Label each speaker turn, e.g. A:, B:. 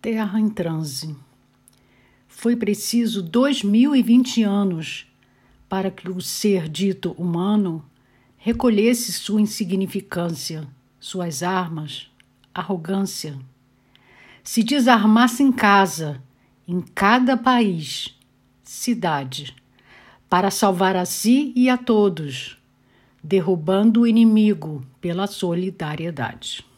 A: Terra em transe. Foi preciso 2020 anos para que o ser dito humano recolhesse sua insignificância, suas armas, arrogância. Se desarmasse em casa, em cada país, cidade, para salvar a si e a todos, derrubando o inimigo pela solidariedade.